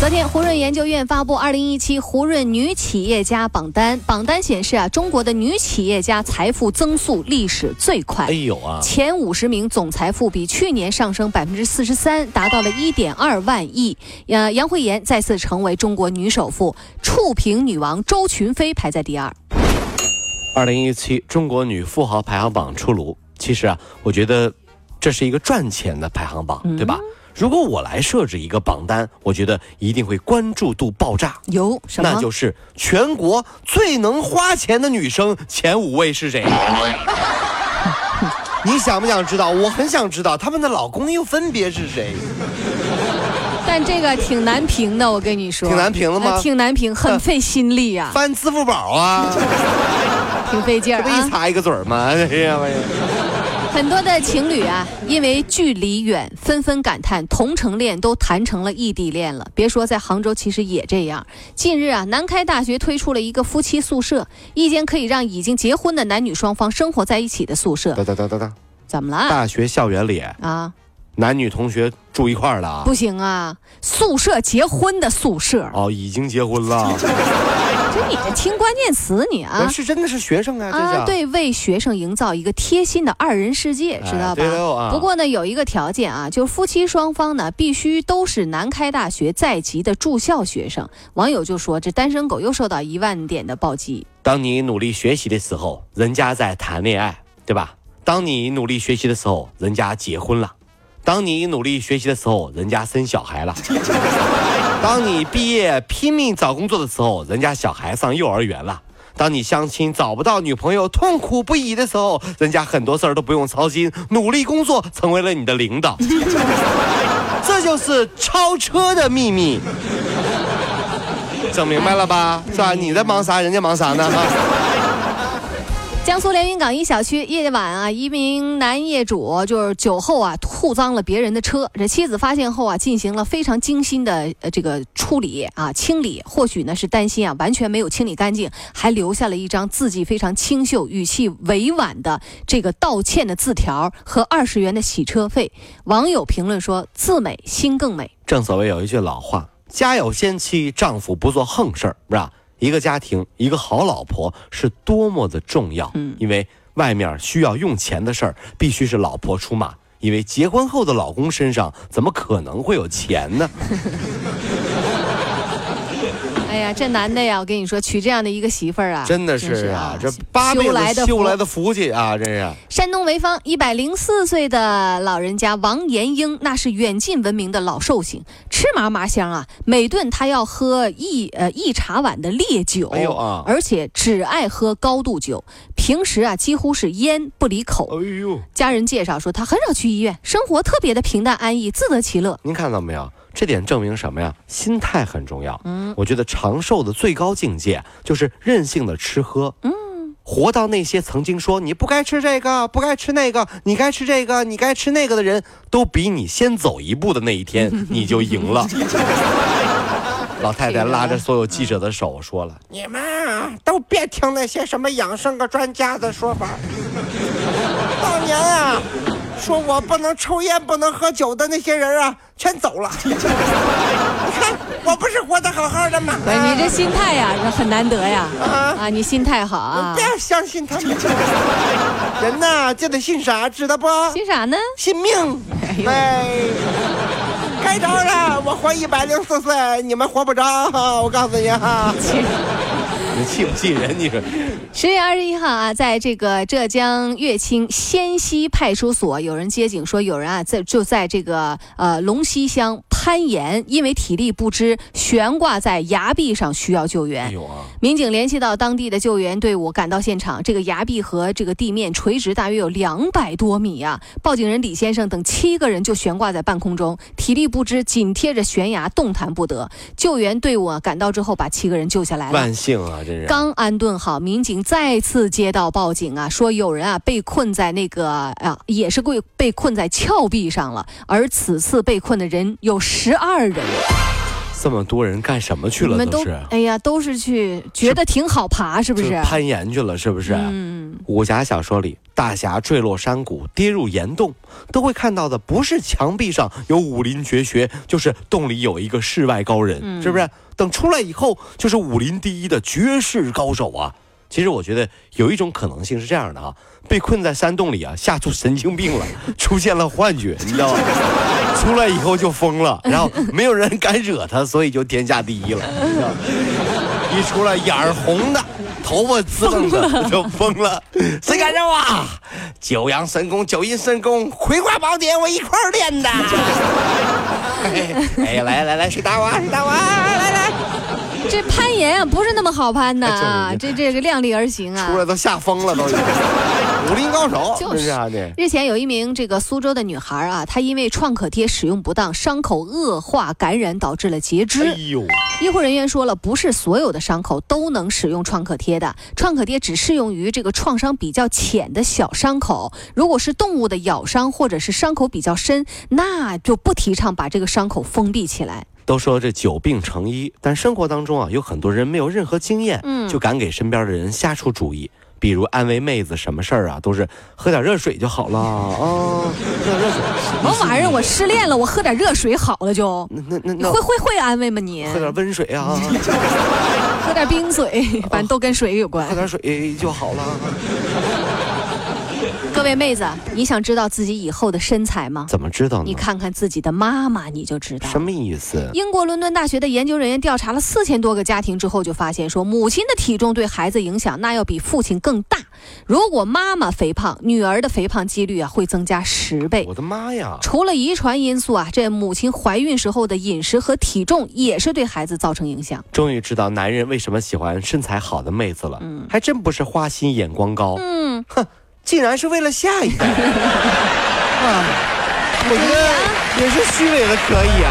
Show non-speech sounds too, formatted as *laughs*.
昨天，胡润研究院发布二零一七胡润女企业家榜单。榜单显示啊，中国的女企业家财富增速历史最快。哎呦啊！前五十名总财富比去年上升百分之四十三，达到了一点二万亿。呃，杨惠妍再次成为中国女首富，触屏女王周群飞排在第二。二零一七中国女富豪排行榜出炉。其实啊，我觉得这是一个赚钱的排行榜，对吧？如果我来设置一个榜单，我觉得一定会关注度爆炸。有什么？那就是全国最能花钱的女生前五位是谁？*laughs* 你想不想知道？我很想知道他们的老公又分别是谁。但这个挺难评的，我跟你说。挺难评的吗？挺难评，很费心力啊。翻支付宝啊，*laughs* 挺费劲儿啊。这不一擦一个嘴儿吗？哎呀妈呀！很多的情侣啊，因为距离远，纷纷感叹同城恋都谈成了异地恋了。别说在杭州，其实也这样。近日啊，南开大学推出了一个夫妻宿舍，一间可以让已经结婚的男女双方生活在一起的宿舍。哒哒哒哒哒，怎么了？大学校园里啊。男女同学住一块儿了？不行啊，宿舍结婚的宿舍哦，已经结婚了。*laughs* 就你这听关键词你啊？是真的是学生啊？啊，对，为学生营造一个贴心的二人世界，知道吧？不过呢，有一个条件啊，就是夫妻双方呢必须都是南开大学在籍的住校学生。网友就说，这单身狗又受到一万点的暴击。当你努力学习的时候，人家在谈恋爱，对吧？当你努力学习的时候，人家结婚了。当你努力学习的时候，人家生小孩了；*laughs* 当你毕业拼命找工作的时候，人家小孩上幼儿园了；当你相亲找不到女朋友痛苦不已的时候，人家很多事儿都不用操心，努力工作成为了你的领导。*laughs* 这就是超车的秘密，*laughs* 整明白了吧？是吧？你在忙啥？人家忙啥呢？哈江苏连云港一小区夜晚啊，一名男业主就是酒后啊吐脏了别人的车，这妻子发现后啊，进行了非常精心的呃这个处理啊清理，或许呢是担心啊完全没有清理干净，还留下了一张字迹非常清秀、语气委婉的这个道歉的字条和二十元的洗车费。网友评论说：“字美心更美。”正所谓有一句老话：“家有仙妻，丈夫不做横事儿，是吧？”一个家庭，一个好老婆是多么的重要。嗯，因为外面需要用钱的事儿，必须是老婆出马。因为结婚后的老公身上，怎么可能会有钱呢？这男的呀，我跟你说，娶这样的一个媳妇儿啊，真的是啊，这八辈子修来的福气啊，真是。山东潍坊一百零四岁的老人家王延英，那是远近闻名的老寿星，吃嘛嘛香啊，每顿他要喝一呃一茶碗的烈酒，哎呦啊，而且只爱喝高度酒，平时啊几乎是烟不离口。哎呦，家人介绍说他很少去医院，生活特别的平淡安逸，自得其乐。您看到没有？这点证明什么呀？心态很重要。嗯，我觉得长寿的最高境界就是任性的吃喝。嗯，活到那些曾经说你不该吃这个、不该吃那个、你该吃这个、你该吃那个的人都比你先走一步的那一天，*laughs* 你就赢了。老太太拉着所有记者的手说了：“你们啊，都别听那些什么养生个专家的说法。当年啊。”说我不能抽烟、不能喝酒的那些人啊，全走了。*laughs* 你看，我不是活得好好的吗？你这心态呀，这很难得呀。啊啊，你心态好啊！不要相信他们。*laughs* 人呐，就得信啥，知道不？信啥呢？信命。哎，开着了，我活一百零四岁，你们活不着。我告诉你哈。你气不气人？你说，十月二十一号啊，在这个浙江乐清仙溪派出所，有人接警说，有人啊在就在这个呃龙溪乡。攀岩，因为体力不支悬挂在崖壁上，需要救援。民警联系到当地的救援队伍，赶到现场。这个崖壁和这个地面垂直大约有两百多米啊！报警人李先生等七个人就悬挂在半空中，体力不支，紧贴着悬崖，动弹不得。救援队伍啊赶到之后，把七个人救下来了。万幸啊，真是。刚安顿好，民警再次接到报警啊，说有人啊被困在那个啊，也是被被困在峭壁上了。而此次被困的人有十二人。这么多人干什么去了？都哎呀，都是去觉得挺好爬，是不是？攀岩去了，是不是？嗯。武侠小说里，大侠坠落山谷，跌入岩洞，都会看到的不是墙壁上有武林绝学，就是洞里有一个世外高人，是不是？等出来以后，就是武林第一的绝世高手啊！其实我觉得有一种可能性是这样的啊。被困在山洞里啊，吓出神经病了，*laughs* 出现了幻觉，你知道吗？出来以后就疯了，然后没有人敢惹他，所以就天下第一了。你知道吗一出来眼儿红的，头发滋楞的，就疯了。谁敢惹我？九阳神功、九阴神功、葵花宝典，我一块儿练的。*laughs* 哎呀，来来来，谁打我？谁打我？来来。*laughs* 这攀岩啊，不是那么好攀的，这这个量力而行啊！出来都吓疯了，都武林高手。就是啊，这日前有一名这个苏州的女孩啊，她因为创可贴使用不当，伤口恶化感染，导致了截肢。哎呦！医护人员说了，不是所有的伤口都能使用创可贴的，创可贴只适用于这个创伤比较浅的小伤口。如果是动物的咬伤或者是伤口比较深，那就不提倡把这个伤口封闭起来。都说这久病成医，但生活当中啊，有很多人没有任何经验，嗯，就敢给身边的人瞎出主意，比如安慰妹子什么事儿啊，都是喝点热水就好了啊，喝点热水。什么玩意儿？我失恋了，我喝点热水好了就？那那那那会会会安慰吗你？喝点温水啊，*laughs* 喝点冰水，反正都跟水有关。喝点水就好了。*laughs* 各位妹子，你想知道自己以后的身材吗？怎么知道呢？你看看自己的妈妈，你就知道。什么意思？英国伦敦大学的研究人员调查了四千多个家庭之后，就发现说，母亲的体重对孩子影响那要比父亲更大。如果妈妈肥胖，女儿的肥胖几率啊会增加十倍。我的妈呀！除了遗传因素啊，这母亲怀孕时候的饮食和体重也是对孩子造成影响。终于知道男人为什么喜欢身材好的妹子了。嗯，还真不是花心眼光高。嗯，哼。竟然是为了下一代 *laughs* 啊！我觉得也是虚伪的，可以啊。